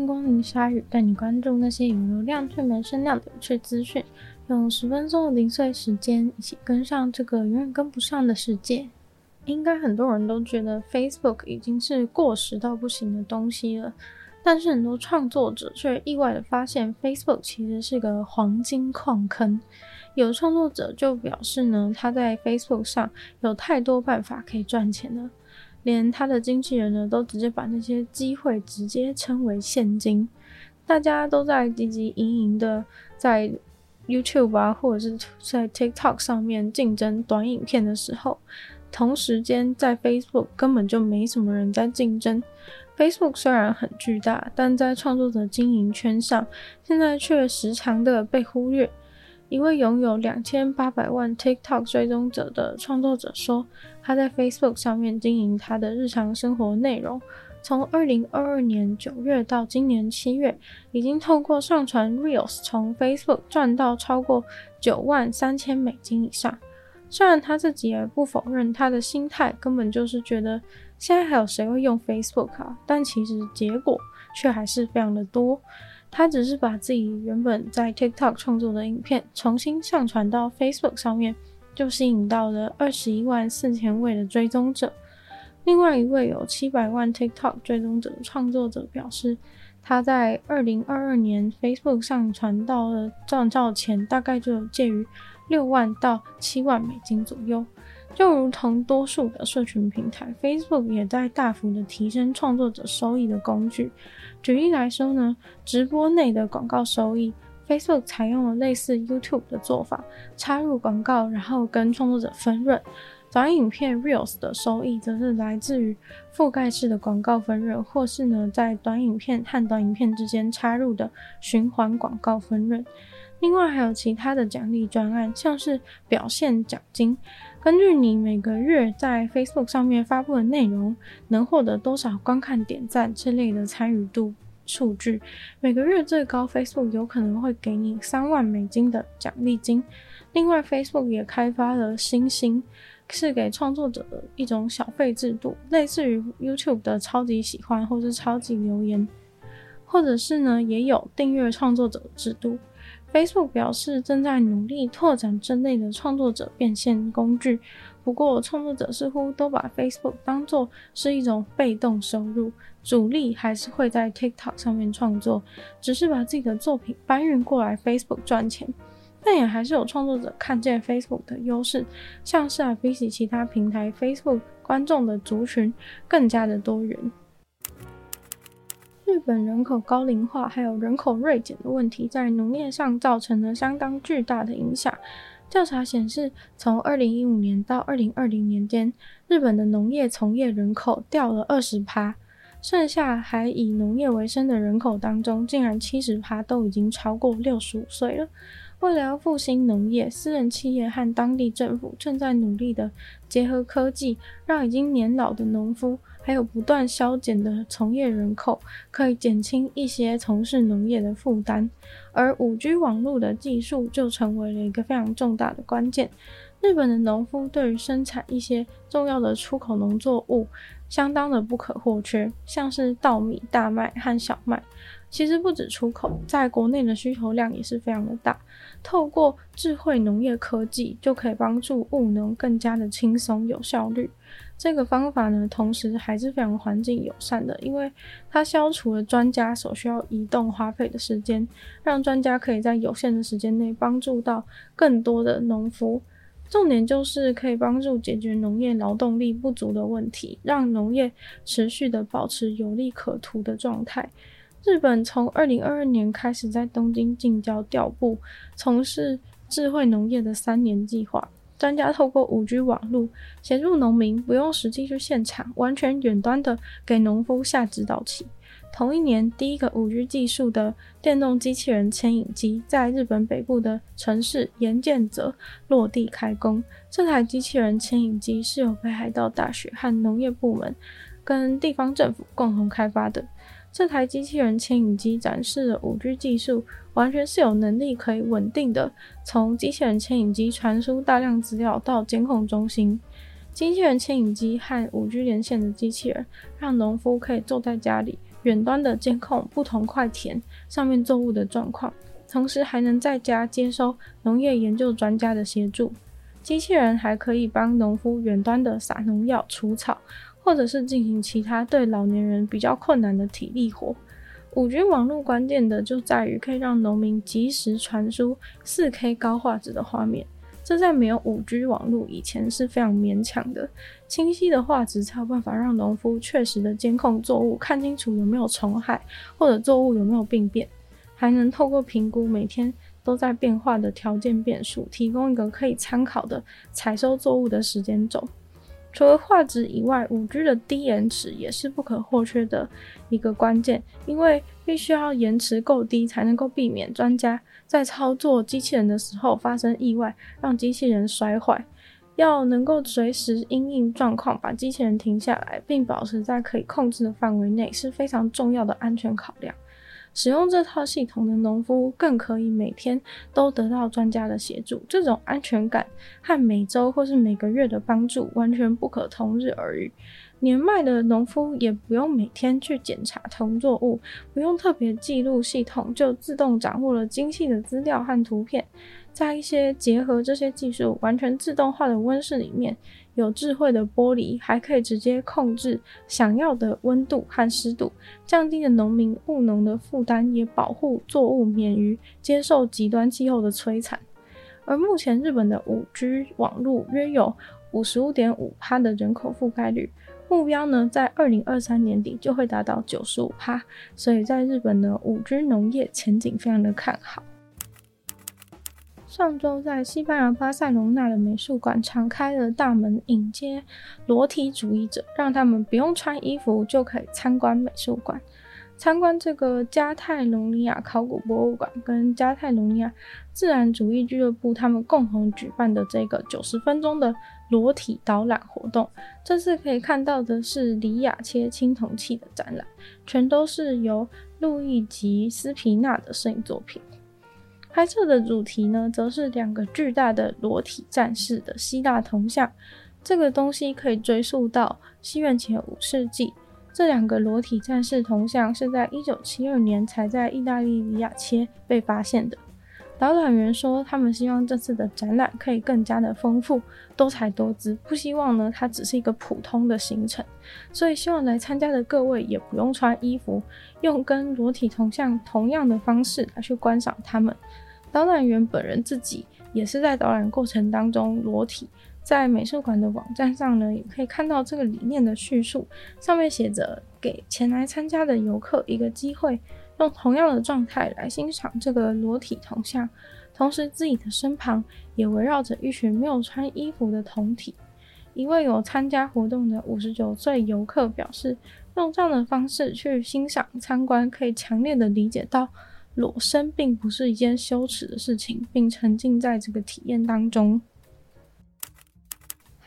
迎光临鲨鱼，带你关注那些有流量却没声量的有趣资讯。用十分钟的零碎时间，一起跟上这个永远跟不上的世界。应该很多人都觉得 Facebook 已经是过时到不行的东西了，但是很多创作者却意外的发现，Facebook 其实是个黄金矿坑。有创作者就表示呢，他在 Facebook 上有太多办法可以赚钱了。连他的经纪人呢，都直接把那些机会直接称为现金。大家都在汲汲营营的在 YouTube 啊，或者是在 TikTok 上面竞争短影片的时候，同时间在 Facebook 根本就没什么人在竞争。Facebook 虽然很巨大，但在创作者经营圈上，现在却时常的被忽略。一位拥有两千八百万 TikTok 追踪者的创作者说，他在 Facebook 上面经营他的日常生活内容，从二零二二年九月到今年七月，已经透过上传 Reels 从 Facebook 赚到超过九万三千美金以上。虽然他自己也不否认，他的心态根本就是觉得现在还有谁会用 Facebook 啊？但其实结果却还是非常的多。他只是把自己原本在 TikTok 创作的影片重新上传到 Facebook 上面，就吸引到了二十一万四千位的追踪者。另外一位有七百万 TikTok 追踪者创作者表示，他在二零二二年 Facebook 上传到了赚到钱，大概就有介于六万到七万美金左右。就如同多数的社群平台，Facebook 也在大幅的提升创作者收益的工具。举例来说呢，直播内的广告收益，Facebook 采用了类似 YouTube 的做法，插入广告，然后跟创作者分润。短影片 Reels 的收益则是来自于覆盖式的广告分润，或是呢在短影片和短影片之间插入的循环广告分润。另外还有其他的奖励专案，像是表现奖金，根据你每个月在 Facebook 上面发布的内容，能获得多少观看、点赞之类的参与度数据，每个月最高 Facebook 有可能会给你三万美金的奖励金。另外，Facebook 也开发了星星，是给创作者的一种小费制度，类似于 YouTube 的超级喜欢或是超级留言，或者是呢也有订阅创作者制度。Facebook 表示正在努力拓展这类的创作者变现工具，不过创作者似乎都把 Facebook 当作是一种被动收入，主力还是会在 TikTok 上面创作，只是把自己的作品搬运过来 Facebook 赚钱。但也还是有创作者看见 Facebook 的优势，像是啊比起其他平台，Facebook 观众的族群更加的多元。日本人口高龄化还有人口锐减的问题，在农业上造成了相当巨大的影响。调查显示，从二零一五年到二零二零年间，日本的农业从业人口掉了二十趴，剩下还以农业为生的人口当中，竟然七十趴都已经超过六十五岁了。为了要复兴农业，私人企业和当地政府正在努力的结合科技，让已经年老的农夫。还有不断削减的从业人口，可以减轻一些从事农业的负担，而五 G 网络的技术就成为了一个非常重大的关键。日本的农夫对于生产一些重要的出口农作物，相当的不可或缺，像是稻米、大麦和小麦。其实不止出口，在国内的需求量也是非常的大。透过智慧农业科技，就可以帮助务农更加的轻松有效率。这个方法呢，同时还是非常环境友善的，因为它消除了专家所需要移动花费的时间，让专家可以在有限的时间内帮助到更多的农夫。重点就是可以帮助解决农业劳动力不足的问题，让农业持续的保持有利可图的状态。日本从二零二二年开始在东京近郊调布从事智慧农业的三年计划，专家透过五 G 网络协助农民，不用实际去现场，完全远端的给农夫下指导棋。同一年，第一个五 G 技术的电动机器人牵引机在日本北部的城市岩见泽落地开工。这台机器人牵引机是由北海道大学和农业部门跟地方政府共同开发的。这台机器人牵引机展示了 5G 技术，完全是有能力可以稳定的从机器人牵引机传输大量资料到监控中心。机器人牵引机和 5G 连线的机器人，让农夫可以坐在家里，远端的监控不同块田上面作物的状况，同时还能在家接收农业研究专家的协助。机器人还可以帮农夫远端的撒农药、除草，或者是进行其他对老年人比较困难的体力活。五 G 网络关键的就在于可以让农民及时传输四 K 高画质的画面，这在没有五 G 网络以前是非常勉强的。清晰的画质才有办法让农夫确实的监控作物，看清楚有没有虫害或者作物有没有病变，还能透过评估每天都在变化的条件变数，提供一个可以参考的采收作物的时间轴。除了画质以外，5G 的低延迟也是不可或缺的一个关键，因为必须要延迟够低，才能够避免专家在操作机器人的时候发生意外，让机器人摔坏。要能够随时因应状况，把机器人停下来，并保持在可以控制的范围内，是非常重要的安全考量。使用这套系统的农夫更可以每天都得到专家的协助，这种安全感和每周或是每个月的帮助完全不可同日而语。年迈的农夫也不用每天去检查同作物，不用特别记录，系统就自动掌握了精细的资料和图片。在一些结合这些技术完全自动化的温室里面，有智慧的玻璃，还可以直接控制想要的温度和湿度，降低了农民务农的负担，也保护作物免于接受极端气候的摧残。而目前日本的五 G 网络约有五十五点五趴的人口覆盖率，目标呢在二零二三年底就会达到九十五趴，所以在日本的五 G 农业前景非常的看好。上周在西班牙巴塞隆纳的美术馆敞开了大门，迎接裸体主义者，让他们不用穿衣服就可以参观美术馆。参观这个加泰隆尼亚考古博物馆跟加泰隆尼亚自然主义俱乐部他们共同举办的这个九十分钟的裸体导览活动。这次可以看到的是里亚切青铜器的展览，全都是由路易吉斯皮纳的摄影作品。拍摄的主题呢，则是两个巨大的裸体战士的希腊铜像。这个东西可以追溯到西元前五世纪。这两个裸体战士铜像是在一九七二年才在意大利里亚切被发现的。导览员说，他们希望这次的展览可以更加的丰富、多彩多姿，不希望呢它只是一个普通的行程。所以希望来参加的各位也不用穿衣服，用跟裸体铜像同样的方式来去观赏他们。导览员本人自己也是在导览过程当中裸体，在美术馆的网站上呢，也可以看到这个理念的叙述，上面写着给前来参加的游客一个机会。用同样的状态来欣赏这个裸体铜像，同时自己的身旁也围绕着一群没有穿衣服的铜体。一位有参加活动的五十九岁游客表示，用这样的方式去欣赏参观，可以强烈的理解到裸身并不是一件羞耻的事情，并沉浸在这个体验当中。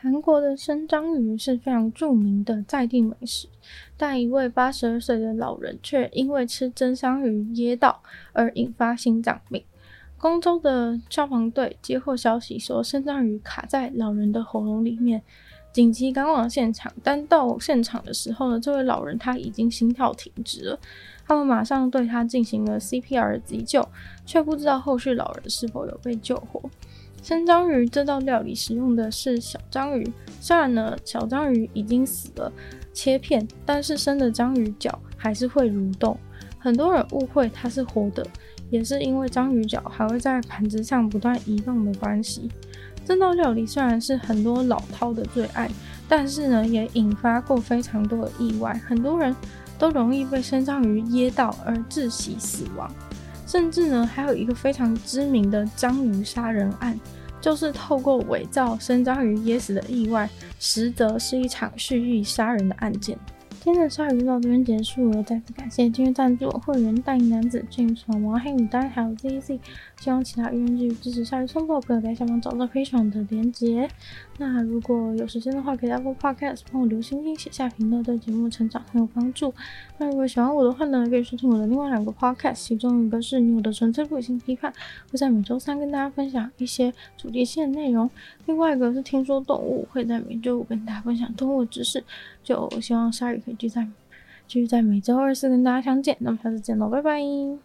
韩国的生章鱼是非常著名的在地美食，但一位八十二岁的老人却因为吃真章鱼噎到而引发心脏病。光州的消防队接获消息说生章鱼卡在老人的喉咙里面，紧急赶往现场。但到现场的时候呢，这位老人他已经心跳停止了，他们马上对他进行了 CPR 急救，却不知道后续老人是否有被救活。生章鱼这道料理使用的是小章鱼，虽然呢小章鱼已经死了，切片，但是生的章鱼脚还是会蠕动。很多人误会它是活的，也是因为章鱼脚还会在盘子上不断移动的关系。这道料理虽然是很多老饕的最爱，但是呢也引发过非常多的意外，很多人都容易被生章鱼噎到而窒息死亡。甚至呢，还有一个非常知名的章鱼杀人案，就是透过伪造生章鱼噎死的意外，实则是一场蓄意杀人的案件。今天的鲨鱼就到这边结束了，再次感谢今天赞助会员大银男子 James 王黑牡丹还有 ZZ，希望其他愿意继续支持鲨鱼创作朋友在下方找到 Patreon 的连结。那如果有时间的话，可以在 Apple Podcast 帮我留星星、写下评论，对节目成长很有帮助。那如果喜欢我的话呢，可以收听我的另外两个 Podcast，其中一个是你我的纯粹理性批判，会在每周三跟大家分享一些主题性的内容；另外一个是听说动物，会在每周五跟大家分享动物知识。就希望鲨鱼可以继续在继续在每周二四跟大家相见。那么下次见喽，拜拜。